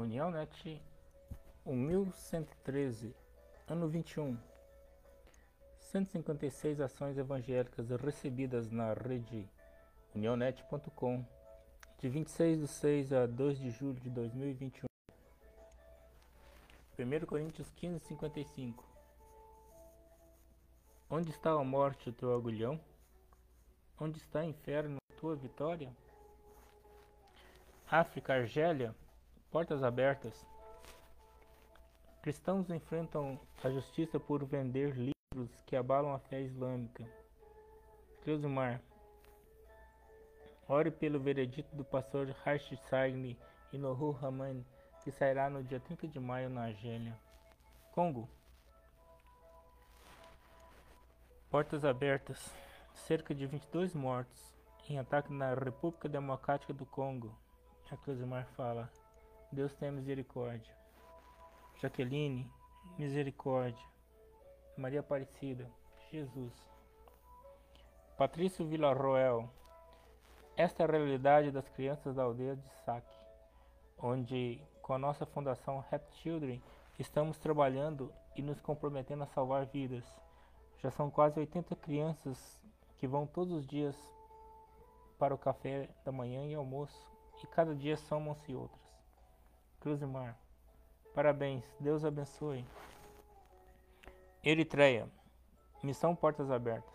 União Net 1113, ano 21. 156 ações evangélicas recebidas na rede unionet.com de 26 de 6 a 2 de julho de 2021. 1 Coríntios 15, 55 Onde está a morte o teu agulhão? Onde está o inferno a tua vitória? África, Argélia, portas abertas. Cristãos enfrentam a justiça por vender livros que abalam a fé islâmica. Cleusimar. Ore pelo veredito do pastor Harsh Sagni e Nohu Rahman, que sairá no dia 30 de maio na Argélia. Congo. Portas abertas. Cerca de 22 mortos em ataque na República Democrática do Congo. A fala. Deus tem misericórdia. Jaqueline, misericórdia. Maria Aparecida, Jesus. Patrício Villarroel. Esta é a realidade das crianças da aldeia de Saque, onde, com a nossa fundação Happy Children, estamos trabalhando e nos comprometendo a salvar vidas. Já são quase 80 crianças que vão todos os dias para o café da manhã e almoço, e cada dia somam-se outras. Cruzimar. Parabéns, Deus abençoe. Eritreia. Missão Portas Abertas.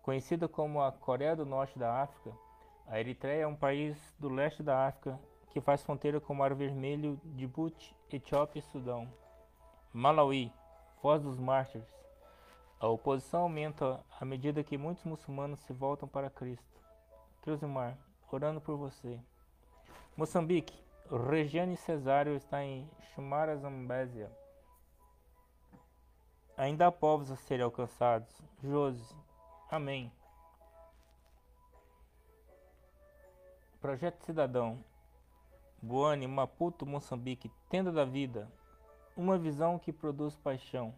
Conhecida como a Coreia do Norte da África, a Eritreia é um país do leste da África que faz fronteira com o Mar Vermelho, Djibouti, Etiópia e Sudão. Malawi, Foz dos Mártires. A oposição aumenta à medida que muitos muçulmanos se voltam para Cristo. Cruzimar, orando por você. Moçambique, Regiane Cesário está em Chumara Zambésia. Ainda há povos a serem alcançados. Jose. Amém. Projeto Cidadão. Boane, Maputo, Moçambique. Tenda da Vida. Uma visão que produz paixão.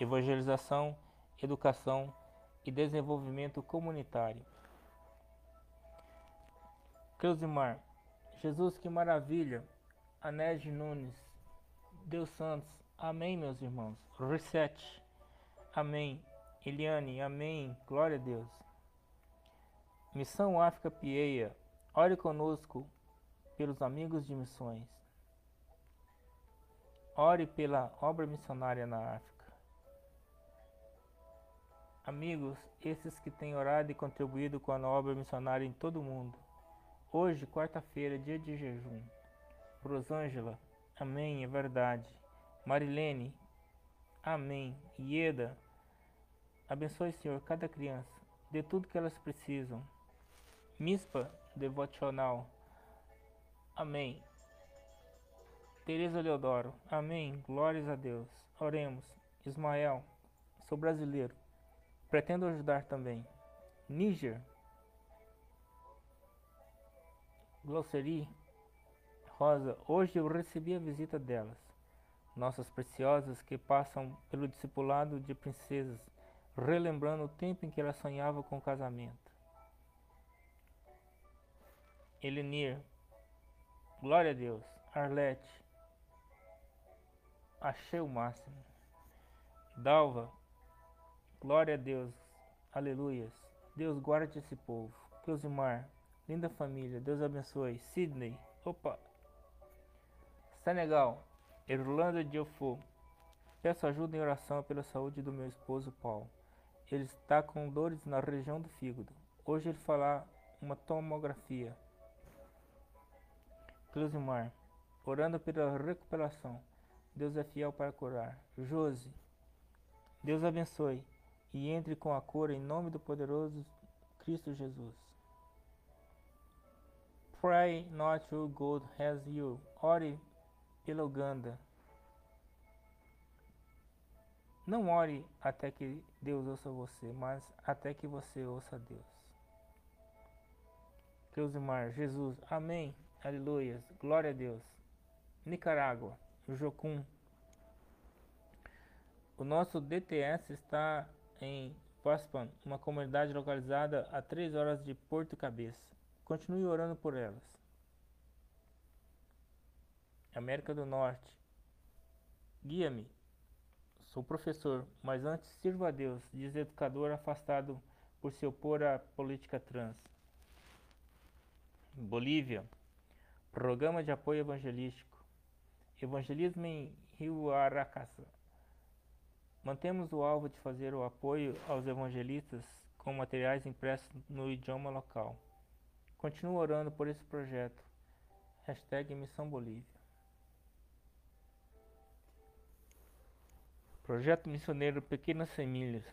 Evangelização, educação e desenvolvimento comunitário. Cleusimar. Jesus, que maravilha. Anés Nunes. Deus Santos. Amém, meus irmãos. Reset. Amém. Eliane. Amém. Glória a Deus. Missão África Pieia. Ore conosco pelos amigos de missões. Ore pela obra missionária na África. Amigos, esses que têm orado e contribuído com a obra missionária em todo o mundo. Hoje, quarta-feira, dia de jejum. Rosângela, amém, é verdade. Marilene, amém. Ieda, abençoe, Senhor, cada criança. Dê tudo que elas precisam. Mispa, devocional, amém. Tereza Leodoro, amém. Glórias a Deus. Oremos. Ismael, sou brasileiro. Pretendo ajudar também. Níger, Glosserie, Rosa, hoje eu recebi a visita delas, nossas preciosas que passam pelo discipulado de princesas, relembrando o tempo em que elas sonhavam com o casamento. Elenir, glória a Deus. Arlete, achei o máximo. Dalva, glória a Deus, aleluias. Deus guarde esse povo. Cleusimar, Linda família, Deus abençoe. Sydney, opa. Senegal, Irlanda de Ofo. Peço ajuda em oração pela saúde do meu esposo Paulo. Ele está com dores na região do fígado. Hoje ele fará uma tomografia. Cleusimar, orando pela recuperação. Deus é fiel para curar. Josi, Deus abençoe e entre com a cura em nome do poderoso Cristo Jesus. Pray not to God has you. Ore pela Uganda. Não ore até que Deus ouça você, mas até que você ouça Deus. Cleusimar, Jesus, Amém, Aleluia, Glória a Deus. Nicarágua, Jocum. O nosso DTS está em Paspan, uma comunidade localizada a 3 horas de Porto Cabeça. Continue orando por elas. América do Norte. Guia-me. Sou professor, mas antes sirvo a Deus, diz educador afastado por se opor à política trans. Bolívia. Programa de apoio evangelístico. Evangelismo em Rio Aracasa. Mantemos o alvo de fazer o apoio aos evangelistas com materiais impressos no idioma local. Continuo orando por esse projeto. Hashtag Missão Bolívia. Projeto Missioneiro Pequenas Semilhas.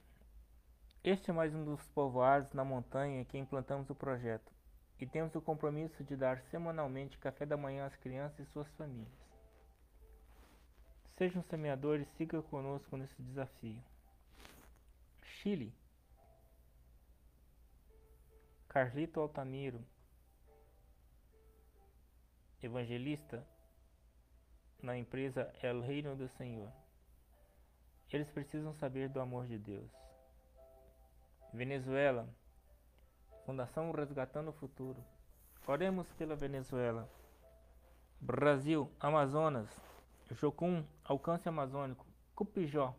Este é mais um dos povoados na montanha que implantamos o projeto e temos o compromisso de dar semanalmente café da manhã às crianças e suas famílias. Sejam semeadores e siga conosco nesse desafio. Chile. Carlito Altamiro, evangelista na empresa El Reino do Senhor. Eles precisam saber do amor de Deus. Venezuela, Fundação Resgatando o Futuro. Oremos pela Venezuela. Brasil, Amazonas, Jocum, Alcance Amazônico, Cupijó.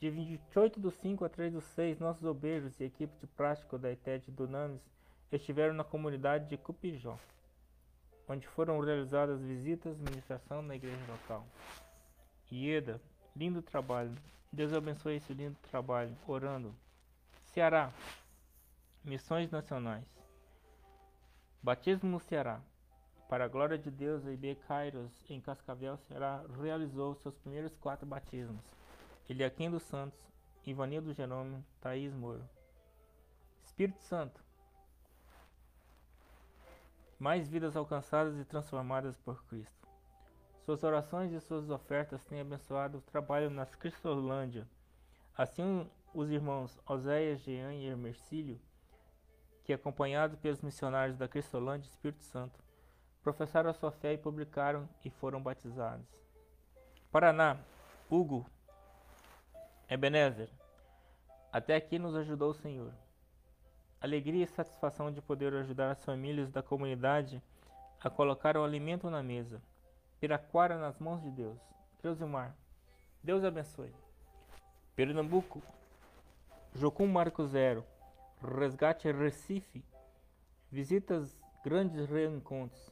De 28 do 5 a 3 do 6, nossos obreiros e equipe de prático da ITED do NAMES estiveram na comunidade de Cupijó, onde foram realizadas visitas e ministração na igreja local. Ieda, lindo trabalho. Deus abençoe esse lindo trabalho. Orando. Ceará, Missões Nacionais. Batismo no Ceará. Para a glória de Deus, a IB Kairos, em Cascavel, Ceará, realizou seus primeiros quatro batismos. Eliaquim dos Santos, Ivanildo Jerônimo, Thaís Moro. Espírito Santo. Mais vidas alcançadas e transformadas por Cristo. Suas orações e suas ofertas têm abençoado o trabalho nas Cristolândia. Assim, os irmãos Oséias, Jean e Hermercílio que, acompanhados pelos missionários da Cristolândia e Espírito Santo, professaram a sua fé e publicaram e foram batizados. Paraná, Hugo, Ebenezer, até aqui nos ajudou o Senhor. Alegria e satisfação de poder ajudar as famílias da comunidade a colocar o alimento na mesa. Piraquara nas mãos de Deus. Creusimar, Deus abençoe. Pernambuco, Jocum Marco Zero, resgate Recife, visitas grandes reencontros,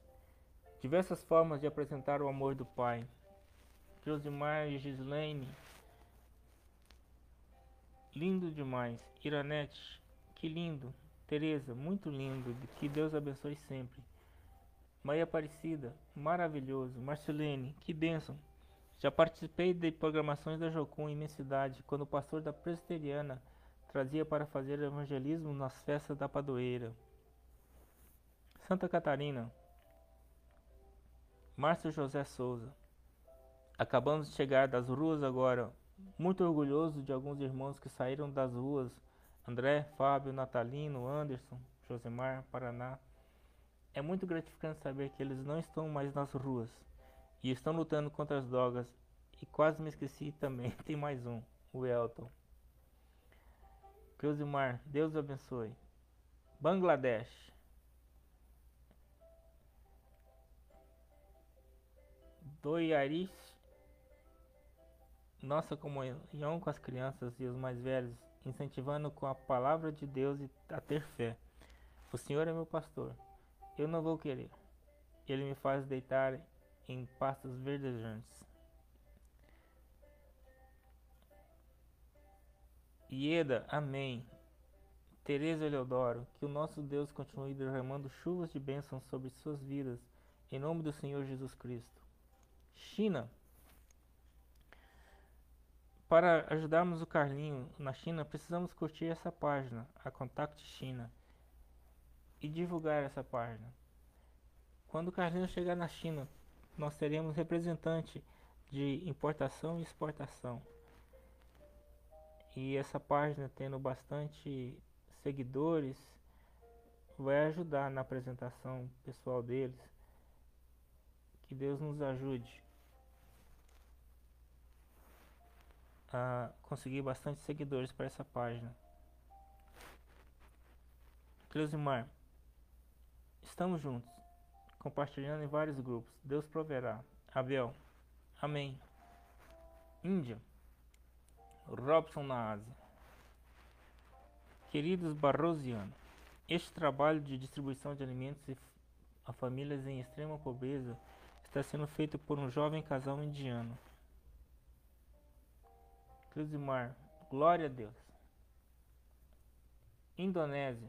diversas formas de apresentar o amor do Pai. Josimar e Gislaine, lindo demais. Iranete, que lindo. Teresa, muito lindo. Que Deus abençoe sempre. Maria Aparecida, maravilhoso. Marcelene, que bênção. Já participei de programações da Jocum em minha cidade, quando o pastor da Presbiteriana trazia para fazer evangelismo nas festas da padroeira. Santa Catarina, Márcio José Souza. Acabamos de chegar das ruas agora, muito orgulhoso de alguns irmãos que saíram das ruas, André, Fábio, Natalino, Anderson, Josemar, Paraná. É muito gratificante saber que eles não estão mais nas ruas e estão lutando contra as drogas. E quase me esqueci também, tem mais um, o Elton. Creusimar, Deus abençoe. Bangladesh. Doiaris, nossa comunhão com as crianças e os mais velhos, incentivando com a palavra de Deus a ter fé. O Senhor é meu pastor, eu não vou querer. Ele me faz deitar em pastos verdejantes. Ieda, amém. Teresa Eleodoro, que o nosso Deus continue derramando chuvas de bênçãos sobre suas vidas, em nome do Senhor Jesus Cristo. China. Para ajudarmos o Carlinho na China, precisamos curtir essa página, a Contact China, e divulgar essa página. Quando o Carlinho chegar na China, nós teremos representante de importação e exportação. E essa página tendo bastante seguidores vai ajudar na apresentação pessoal deles. Que Deus nos ajude a conseguir bastante seguidores para essa página. Cleusimar, estamos juntos. compartilhando em vários grupos. Deus proverá. Abel. Amém. Índia. Robson na Ásia. Queridos barrosianos, este trabalho de distribuição de alimentos a famílias em extrema pobreza está sendo feito por um jovem casal indiano. Mar, glória a Deus. Indonésia.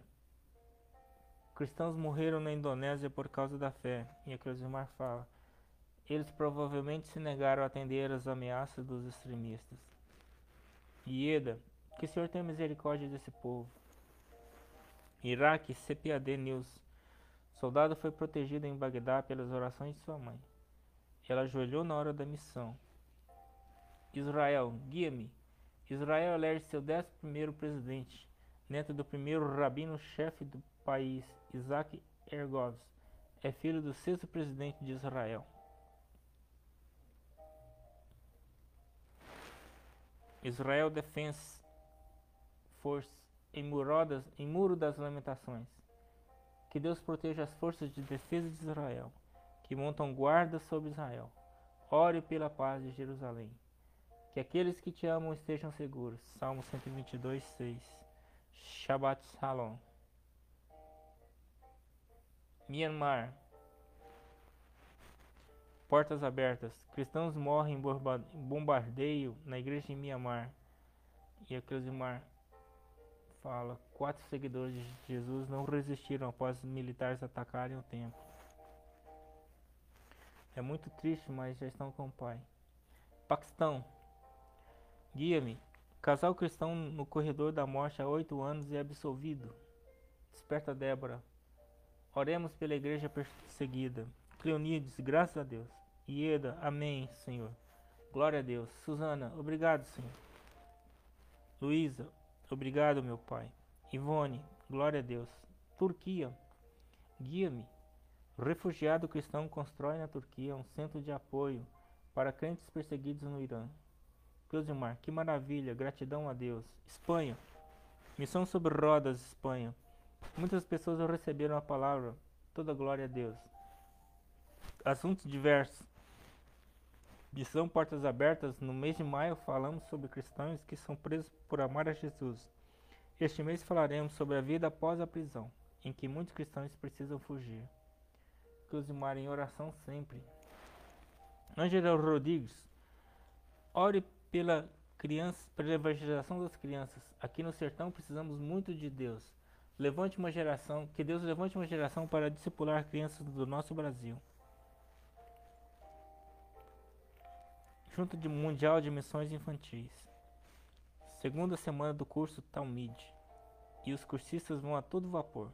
Cristãos morreram na Indonésia por causa da fé. E a Cruzimar fala: eles provavelmente se negaram a atender às ameaças dos extremistas. Ieda, que o Senhor tenha misericórdia desse povo. Iraque, CPAD News. Soldado foi protegido em Bagdá pelas orações de sua mãe. Ela ajoelhou na hora da missão. Israel, guia-me. Israel elege seu décimo primeiro presidente, neto do primeiro rabino-chefe do país, Isaac Ergovs. É filho do sexto presidente de Israel. Israel Defense Force em, Murodas, em Muro das Lamentações. Que Deus proteja as forças de defesa de Israel, que montam guarda sobre Israel. Ore pela paz de Jerusalém. Que aqueles que te amam estejam seguros. Salmo 122, 6. Shabbat Shalom. Myanmar. Portas abertas. Cristãos morrem em bombardeio na igreja de Myanmar. E a Mar fala: quatro seguidores de Jesus não resistiram após os militares atacarem o templo. É muito triste, mas já estão com o Pai. Paquistão. Guia-me. Casal cristão no corredor da morte há oito anos e absolvido. Desperta Débora. Oremos pela igreja perseguida. Cleonides, graças a Deus. Ieda, amém, Senhor. Glória a Deus. Susana, obrigado, Senhor. Luísa, obrigado, meu Pai. Ivone, glória a Deus. Turquia, guia-me. Refugiado cristão constrói na Turquia um centro de apoio para crentes perseguidos no Irã. Cleusimar, que maravilha, gratidão a Deus. Espanha, missão sobre rodas, Espanha. Muitas pessoas receberam a palavra, toda glória a Deus. Assuntos diversos. Missão Portas Abertas, no mês de maio falamos sobre cristãos que são presos por amar a Jesus. Este mês falaremos sobre a vida após a prisão, em que muitos cristãos precisam fugir. Cleusimar em oração sempre. Angela Rodrigues, ore pela criança, pela evangelização das crianças. Aqui no sertão precisamos muito de Deus. Levante uma geração, que Deus levante uma geração para discipular crianças do nosso Brasil. Junta de Mundial de Missões Infantis. Segunda semana do curso Talmud. E os cursistas vão a todo vapor.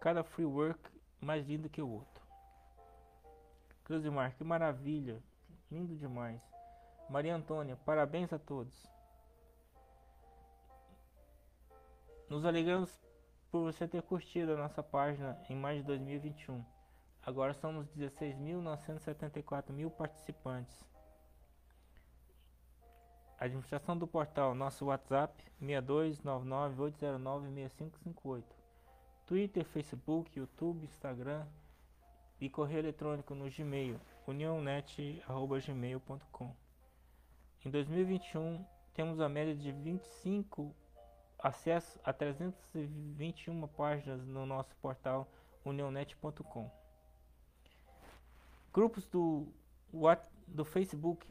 Cada free work mais lindo que o outro. Cleusimar, que maravilha. Lindo demais. Maria Antônia, parabéns a todos. Nos alegramos por você ter curtido a nossa página em mais de 2021. Agora somos 16.974 mil participantes. Administração do portal, nosso WhatsApp 6299-809-6558. Twitter, Facebook, YouTube, Instagram e correio eletrônico no Gmail, uniãonet.gmail.com. Em 2021, temos a média de 25 acessos a 321 páginas no nosso portal unionet.com. Grupos do, do Facebook.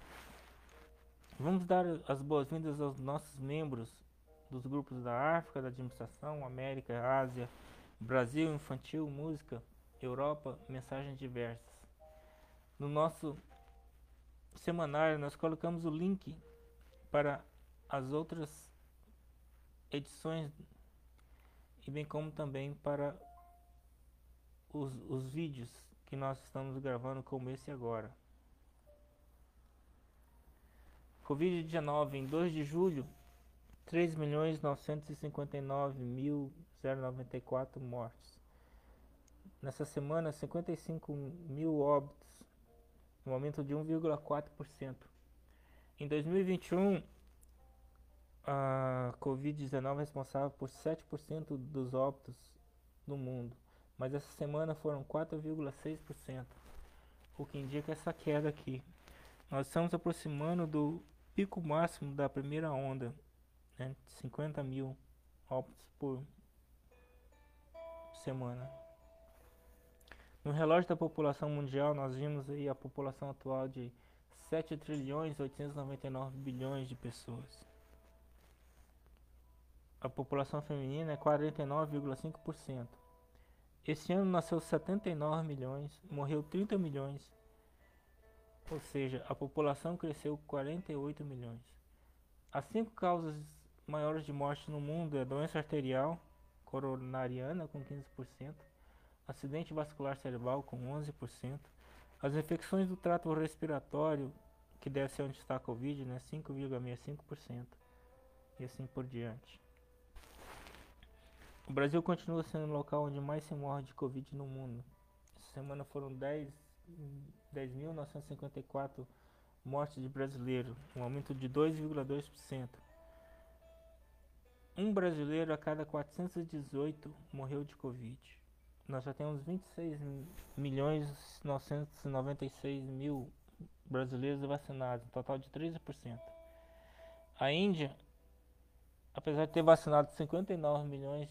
Vamos dar as boas-vindas aos nossos membros dos grupos da África, da Administração, América, Ásia, Brasil, Infantil, Música, Europa, Mensagens Diversas. No nosso semanário nós colocamos o link para as outras edições e bem como também para os, os vídeos que nós estamos gravando como esse agora. Covid-19 em 2 de julho, 3.959.094 mortes. Nessa semana, 55 mil óbitos um aumento de 1,4%. Em 2021, a Covid-19 é responsável por 7% dos óbitos no mundo. mas essa semana foram 4,6%, o que indica essa queda aqui. Nós estamos aproximando do pico máximo da primeira onda, né, 50 mil óbitos por semana. No relógio da população mundial, nós vimos aí a população atual de 7 trilhões 899 bilhões de pessoas. A população feminina é 49,5%. Esse ano nasceu 79 milhões, morreu 30 milhões. Ou seja, a população cresceu 48 milhões. As cinco causas maiores de morte no mundo é doença arterial coronariana com 15%, acidente vascular cerebral com 11%, as infecções do trato respiratório, que deve ser onde está a Covid, né, 5,65%, e assim por diante. O Brasil continua sendo o local onde mais se morre de Covid no mundo. Essa semana foram 10.954 10 mortes de brasileiros, um aumento de 2,2%. Um brasileiro a cada 418 morreu de Covid nós já temos 26 milhões 996 mil brasileiros vacinados, um total de 13%. A Índia, apesar de ter vacinado 59 milhões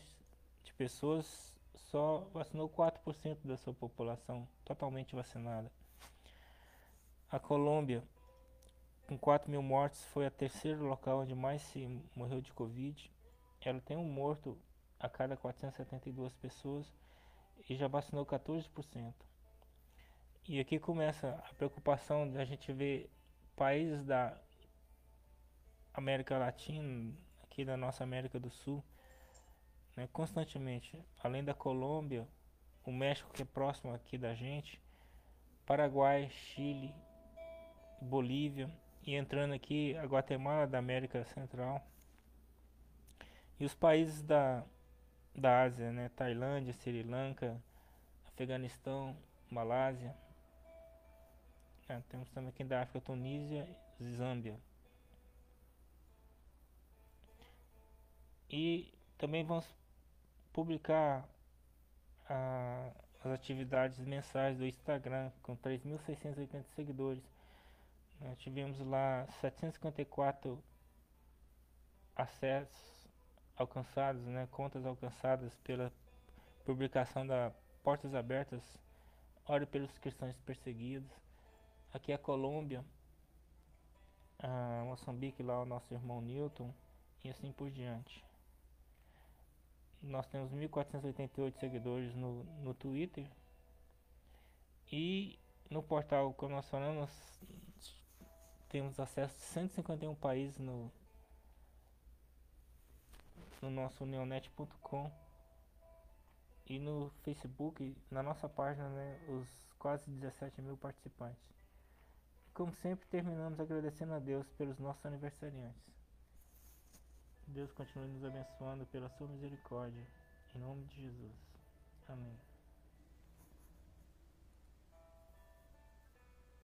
de pessoas, só vacinou 4% da sua população totalmente vacinada. A Colômbia, com 4 mil mortes, foi a terceiro local onde mais se morreu de Covid. Ela tem um morto a cada 472 pessoas e já vacinou 14%. E aqui começa a preocupação da gente ver países da América Latina, aqui da nossa América do Sul, né, constantemente, além da Colômbia, o México que é próximo aqui da gente, Paraguai, Chile, Bolívia e entrando aqui a Guatemala da América Central e os países da da Ásia, né? Tailândia, Sri Lanka, Afeganistão, Malásia. É, temos também aqui da África, Tunísia Zâmbia. E também vamos publicar a, as atividades mensais do Instagram com 3.680 seguidores. Nós tivemos lá 754 acessos alcançados, né, contas alcançadas pela publicação da Portas Abertas, Ore pelos Cristãos Perseguidos. Aqui é a Colômbia, a Moçambique, lá o nosso irmão Newton, e assim por diante. Nós temos 1488 seguidores no, no Twitter. E no portal, como nós falamos, temos acesso a 151 países no, no nosso neonet.com e no Facebook, na nossa página, né, os quase 17 mil participantes. Como sempre, terminamos agradecendo a Deus pelos nossos aniversariantes. Deus continue nos abençoando pela sua misericórdia. Em nome de Jesus. Amém.